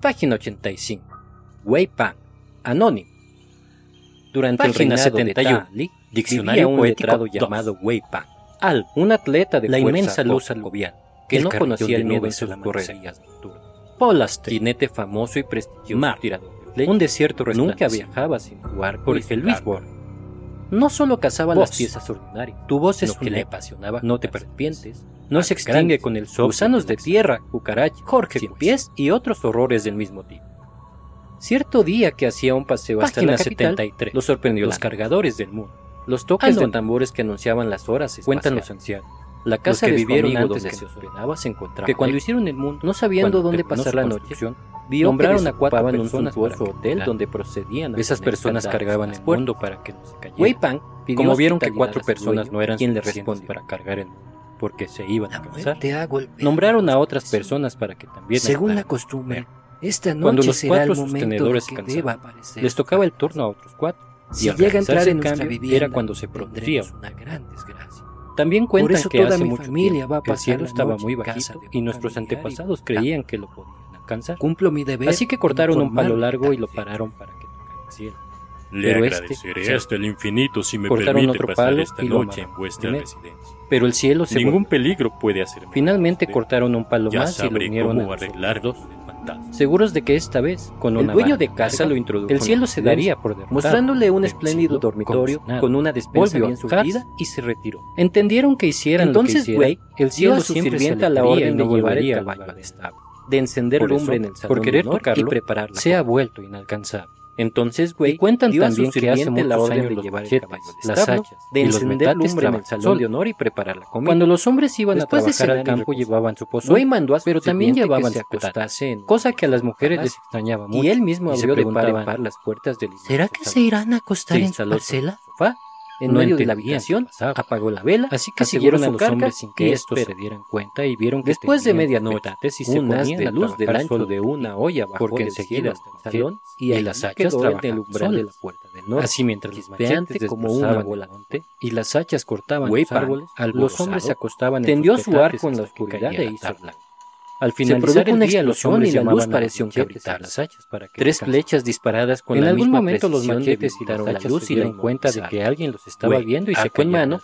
Página 85. Wei Pan, anónimo. Durante Página el reinado 71, de Ta Li, diccionario un letrado llamado Wei Pan, Al, un atleta de la fuerza inmensa luz algobiana, que no conocía el miedo en sus correrías Polaster, jinete famoso y prestigioso Mar, un desierto nunca viajaba sin jugar por el Luis No solo cazaba las piezas ordinarias, tu voz es lo que le apasionaba, no te arrepientes, no ah, se extingue con el sol, gusanos de tierra, cucarachas, Jorge sin pies y otros horrores del mismo tipo. Cierto día que hacía un paseo hasta Página la capital, 73, sorprendió los cargadores del mundo. Los toques ah, de tambores que anunciaban las horas cuentan los ancianos. La casa los que vivieron antes que se ordenaba se encontraba. Que cuando hicieron el mundo, no sabiendo dónde pasar la noche, vio nombraron que a cuatro personas un suntuoso hotel donde procedían. A Esas personas cargaban el mundo para que no se cayera. Wei como vieron que cuatro personas no eran quien le respondió para cargar el mundo porque se iban a casar. Nombraron a otras personas para que también. Según la costumbre, esta noche Cuando los será cuatro el sostenedores cansaron, les tocaba el turno a otros cuatro. Si y al llega a entrar en cambio, vivienda, era cuando se producía una gran desgracia. También cuentan que hace mucho familia tiempo el cielo estaba muy bajito y nuestros antepasados creían que lo podían alcanzar. Cumplo mi deber Así que cortaron un palo largo y lo pararon para que tocara el cielo. Le pero este agradeceré este, hasta el infinito si me permite pasar esta noche en vuestra Dime, residencia. Pero el cielo se Ningún peligro puede hacerme. Finalmente usted. cortaron un palo ya más y lo unieron a arreglarlos. Seguros de que esta vez, con el una dueño de casa lo introdujo. El cielo se daría por derrotado, mostrándole un espléndido dormitorio con, con una despensa bien surtida y se retiró. Entendieron que hicieran Entonces, lo que hicieran, wey, el cielo a su sirvienta la orden de llevar el caballo al establo, de encender lumbre en el salón por querer honor tocarlo, y prepararla. Se ha vuelto inalcanzable. Entonces, güey, cuentan también que hace muchos la orden años de llevar el las hachas, de encender lumbre en el salón de honor y preparar la comida. Cuando los hombres iban Después a trabajar al campo llevaban su pozo, güey mandó a pero también llevaban su acostase, cosa que a las mujeres les extrañaba mucho. Y él mismo abrió de par en par las puertas del ¿Será que se irán a acostar en su parcela? En no medio de la habitación, apagó la vela, así que siguieron a los carga hombres sin que estos se dieran cuenta y vieron que después de medianoche, si se ponían la luz del ancho de una olla bajo porque enseguida salón y, y las hachas trabajaban el umbral de la puerta del norte. Así mientras los peantes como una volante y las hachas cortaban los árboles, los hombres se acostaban tendió su arco en la oscuridad e hizo blanco. Al finalizar se el día, los y la luz pareció cabritarlas. Tres flechas disparadas con en la algún misma momento los machetes y la luz y la cuenta de que alguien los estaba viendo y se en mano,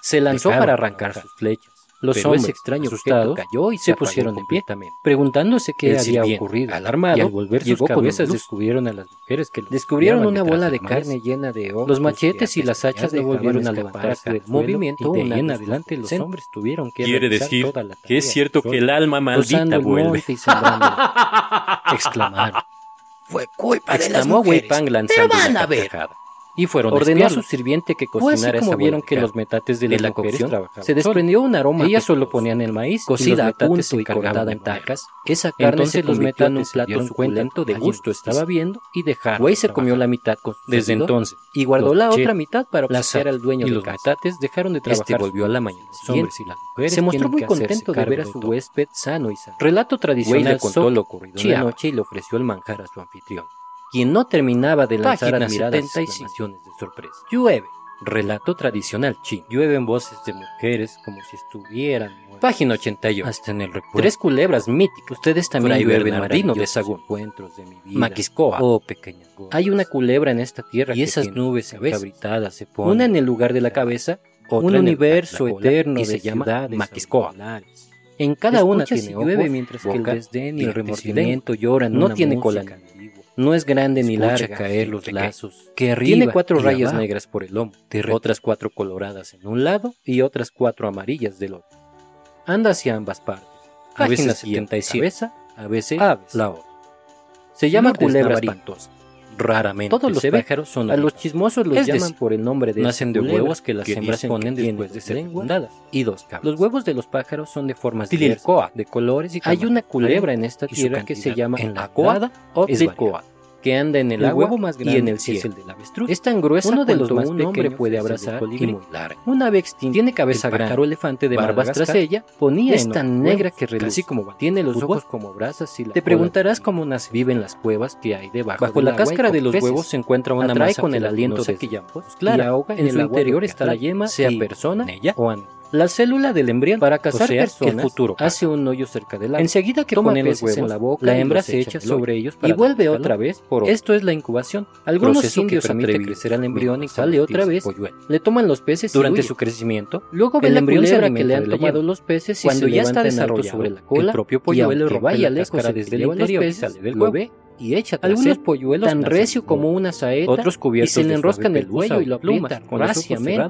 se lanzó para arrancar sus flechas. Los hombres, extraño asustados, cayó y se, pusieron de pie, también, preguntándose qué había ocurrido. Alarmado, y al volver sus cabezas, descubrieron a las mujeres que descubrieron una bola de carne llena de ojos. Los machetes y las hachas no volvieron a levantarse del movimiento. Y de en adelante los hombres tuvieron que Quiere decir toda la que es cierto que el alma maldita vuelve. Exclamaron. Fue culpa de las mujeres. Pero van a ver y fueron Ordenó a su sirviente que cocinara como vieron que los metates de, de la cocción se desprendió un aroma. Ellas solo ponían el maíz cocida y los y cortada en tacas. Esa carne se los metió en un plato suculento de gusto estaba viendo y dejaron. Güey se comió la mitad con desde entonces y guardó la otra mitad para ofrecer al dueño y de los metates dejaron de este trabajar. Este volvió a la mañana. Los se mostró muy contento de ver a su huésped sano y sano. Relato tradicional contó la noche y le ofreció el manjar a su anfitrión quien no terminaba de lanzar Página admiradas exclamaciones de sorpresa. Llueve. Relato tradicional chino. Llueven voces de mujeres como si estuvieran muertas. Página 88. Hasta en el recuerdo. Tres culebras míticas. Ustedes también Fray llueven Bernardino de Sagún. Encuentros de mi vida. Maquiscoa. Oh, pequeña gotas. Hay una culebra en esta tierra y esas nubes encabritadas se ponen. Una en el lugar de la cabeza, otra un en universo el, eterno y se llama Maquiscoa. En cada Escucha una tiene si ojos, mientras boca, que el desdén y el remordimiento lloran. No tiene música. cola no es grande ni larga caer eh, los lazos que arriba tiene cuatro rayas negras por el lomo, otras cuatro coloradas en un lado y otras cuatro amarillas del otro. Anda hacia ambas partes, a Página veces 77, cabeza, a veces aves. la otra. Se llama pues, Culebra espantosa raramente. Todos los pájaros son A los chismosos los llaman por el nombre de Nacen de huevos que las hembras ponen después de ser fecundadas y dos cabras. Los huevos de los pájaros son de formas diversas, de colores y. Hay una culebra en esta tierra que se llama en la coada o coa que anda en el, agua y en el cielo. Es, el del es tan gruesa Uno de los más un hombre puede abrazar y muy larga. Una vez tiene cabeza el grande, elefante de barbas tras ella, ponía es tan negra que reluce, como. Tiene los ojos como brasas Te preguntarás cómo nace. Vive en las cuevas que hay debajo. Bajo la, cáscara de los huevos se encuentra una Atrae masa con el aliento de quillampos. Clara, en, el interior está la yema, sea persona o animal la célula del embrión para cazar O sea, que el personas futuro. hace un hoyo cerca del agua. Enseguida que Toma los peces huevos, en la boca, la y hembra se echa sobre ellos y vuelve otra vez por Esto es la incubación. Algunos indios permite permite crecer al embrión y sale otra vez. Le toman los peces y Durante su crecimiento, Luego ve el la embrión se que le han tomado los peces y Cuando se ya está desarrollado, sobre la el cola propio y polluelo cáscara se desde el interior y sale del y echa Algunos polluelos tan recio como una saeta otros y cubiertos se le enroscan el cuello y lo aprietan con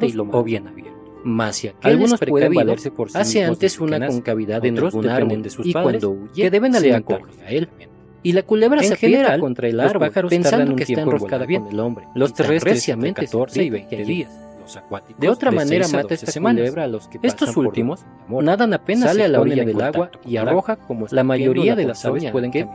y lo o bien abiertos. Algunos pueden valerse por sí hace antes una nacen. concavida en algún árbol de sus y padres, cuando huye que deben a él. Y la culebra En se general, contra el árbol, pensando un que está enroscada volar con bien. el hombre. Los terrestres 14 y 20 días. Los acuáticos De otra de manera 6 a mata 12 esta semanas. culebra a los que Estos últimos nadan apenas sale a la orilla del agua y arroja como La mayoría de las aves pueden que-.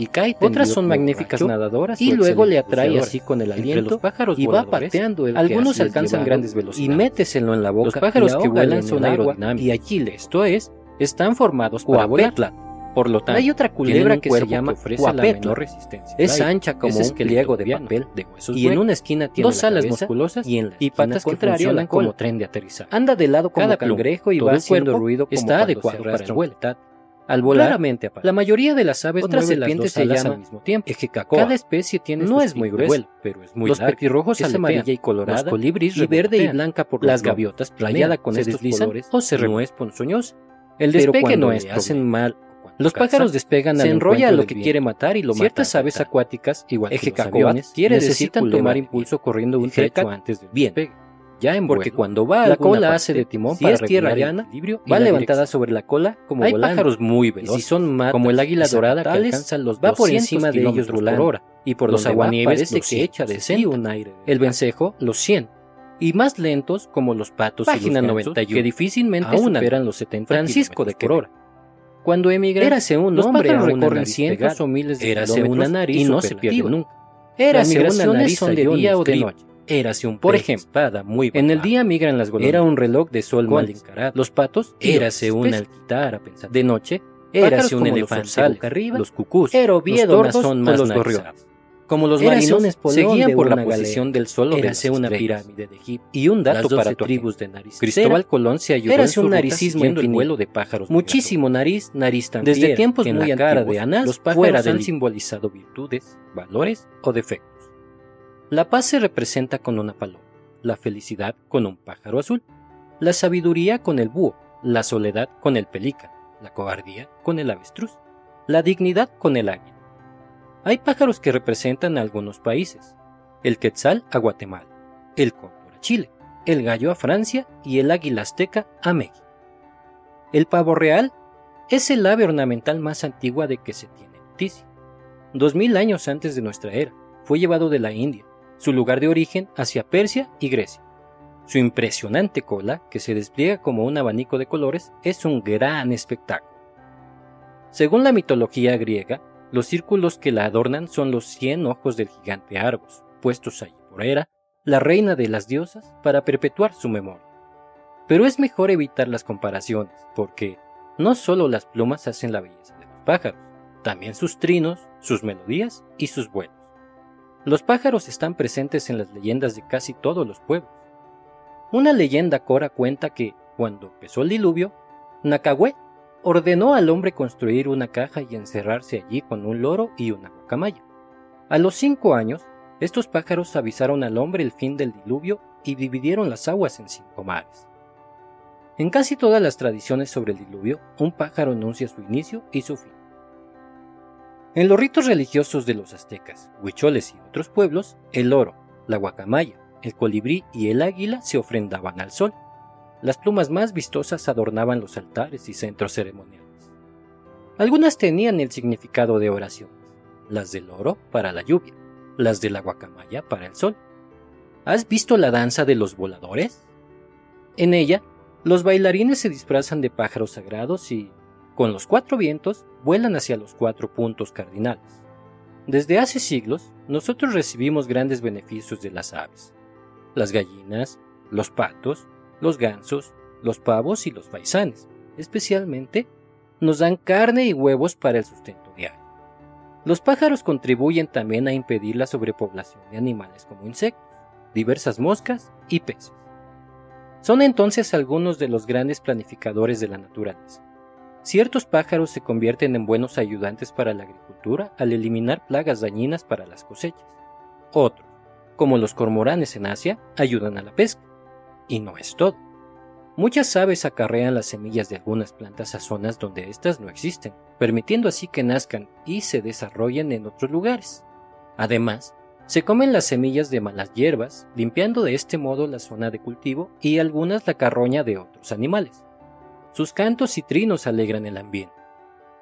Y cae Otras son magníficas nadadoras y luego le atrae así con el Entre aliento los pájaros y va pateando el que algunos alcanzan grandes y velocidades. méteselo en la boca Los pájaros y que vuelan son el aerodinámicos. y Achille esto es están formados para volar Coapetla. Por lo tanto, hay otra culebra que se llama la Coapetla. menor resistencia. es ancha como Es un pliego de papel de huesos y en una esquina tiene dos la alas musculosas y en la y patas que funcionan como tren de aterrizaje Anda de lado como cada cangrejo y va el haciendo ruido como está adecuado para un vuelo. Al volar Claramente la mayoría de las aves Otras serpientes se llaman al mismo tiempo Ejecacoa. cada especie tiene no su es muy gruesa, pero es muy los larga. petirrojos Es amarilla y colorada, los colibris y verde y blanca por las gaviotas Playada planean, con se estos colores o se no es el despegue no es hacen mal Los pájaros despegan se al enrolla a lo que quiere matar y lo mata. Ciertas aves acuáticas, igual que los aviones, necesitan tomar impulso corriendo un trecho antes del bien. despegue. Ya en Porque vuelo, cuando va a la cola parte, hace de timón si para es tierra llana, equilibrio y va la levantada sobre la cola como Hay volando. pájaros muy y veloces, si son matas como el águila y dorada que alcanzan los va por 200 encima de ellos volando. por hora y por Los aguanieves parece los que echa de 160, sí un aire. el vencejo los 100 y más lentos como los patos y los gansos, 91, que difícilmente superan los 70 Francisco de por hora. Cuando emigran, Érase un los hombre pájaros recorren cientos o miles de kilómetros una nariz y no se pierden nunca. Érase una nariz son de día y o de noche. Érase un Por ejemplo, espada muy En el día migran las golondrinas. Era un reloj de sol mal encarado. los patos Érase otras una especies. alquitara pensada. De noche, érase un los elefante arriba. los cucús. Era los Oviedo, tordos Nazón, o más los gorriones. Como los marinos un seguían por la posición del sol Érase una pirámide de Egipto. Y un dato para tribus de nariz. Cristóbal Colón se ayudó Érase en su un naricismo el vuelo de pájaros Muchísimo nariz, nariz tan Desde tiempos muy antiguos, de Anás los pájaros han simbolizado virtudes, valores o defectos. La paz se representa con una paloma, la felicidad con un pájaro azul, la sabiduría con el búho, la soledad con el pelícano, la cobardía con el avestruz, la dignidad con el águila. Hay pájaros que representan a algunos países, el quetzal a Guatemala, el cóndor a Chile, el gallo a Francia y el águila azteca a México. El pavo real es el ave ornamental más antigua de que se tiene noticia. Dos mil años antes de nuestra era, fue llevado de la India, su lugar de origen hacia Persia y Grecia. Su impresionante cola, que se despliega como un abanico de colores, es un gran espectáculo. Según la mitología griega, los círculos que la adornan son los cien ojos del gigante Argos, puestos allí por Hera, la reina de las diosas, para perpetuar su memoria. Pero es mejor evitar las comparaciones, porque no solo las plumas hacen la belleza de los pájaros, también sus trinos, sus melodías y sus vuelos. Los pájaros están presentes en las leyendas de casi todos los pueblos. Una leyenda cora cuenta que, cuando empezó el diluvio, Nakahue ordenó al hombre construir una caja y encerrarse allí con un loro y una guacamaya. A los cinco años, estos pájaros avisaron al hombre el fin del diluvio y dividieron las aguas en cinco mares. En casi todas las tradiciones sobre el diluvio, un pájaro anuncia su inicio y su fin. En los ritos religiosos de los aztecas, huicholes y otros pueblos, el oro, la guacamaya, el colibrí y el águila se ofrendaban al sol. Las plumas más vistosas adornaban los altares y centros ceremoniales. Algunas tenían el significado de oraciones, las del oro para la lluvia, las de la guacamaya para el sol. ¿Has visto la danza de los voladores? En ella, los bailarines se disfrazan de pájaros sagrados y, con los cuatro vientos, vuelan hacia los cuatro puntos cardinales. Desde hace siglos, nosotros recibimos grandes beneficios de las aves. Las gallinas, los patos, los gansos, los pavos y los faisanes, especialmente, nos dan carne y huevos para el sustento diario. Los pájaros contribuyen también a impedir la sobrepoblación de animales como insectos, diversas moscas y peces. Son entonces algunos de los grandes planificadores de la naturaleza. Ciertos pájaros se convierten en buenos ayudantes para la agricultura al eliminar plagas dañinas para las cosechas. Otros, como los cormoranes en Asia, ayudan a la pesca. Y no es todo. Muchas aves acarrean las semillas de algunas plantas a zonas donde éstas no existen, permitiendo así que nazcan y se desarrollen en otros lugares. Además, se comen las semillas de malas hierbas, limpiando de este modo la zona de cultivo y algunas la carroña de otros animales. Sus cantos y trinos alegran el ambiente.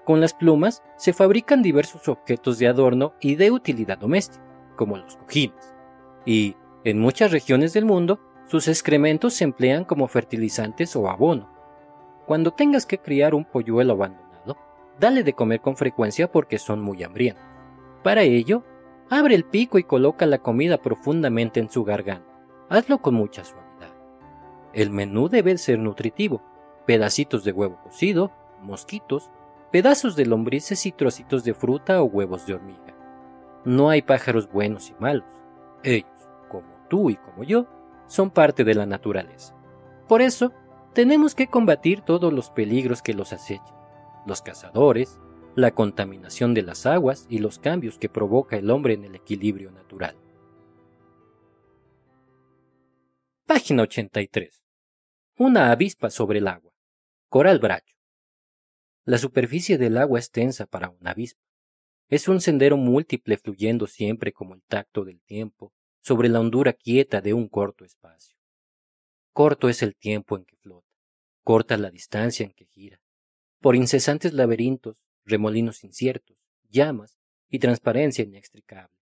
Con las plumas se fabrican diversos objetos de adorno y de utilidad doméstica, como los cojines. Y, en muchas regiones del mundo, sus excrementos se emplean como fertilizantes o abono. Cuando tengas que criar un polluelo abandonado, dale de comer con frecuencia porque son muy hambrientos. Para ello, abre el pico y coloca la comida profundamente en su garganta. Hazlo con mucha suavidad. El menú debe ser nutritivo. Pedacitos de huevo cocido, mosquitos, pedazos de lombrices y trocitos de fruta o huevos de hormiga. No hay pájaros buenos y malos. Ellos, como tú y como yo, son parte de la naturaleza. Por eso, tenemos que combatir todos los peligros que los acechan, los cazadores, la contaminación de las aguas y los cambios que provoca el hombre en el equilibrio natural. Página 83. Una avispa sobre el agua. Coral bracho. La superficie del agua es tensa para una avispa. Es un sendero múltiple fluyendo siempre como el tacto del tiempo, sobre la hondura quieta de un corto espacio. Corto es el tiempo en que flota, corta la distancia en que gira. Por incesantes laberintos, remolinos inciertos, llamas y transparencia inextricable.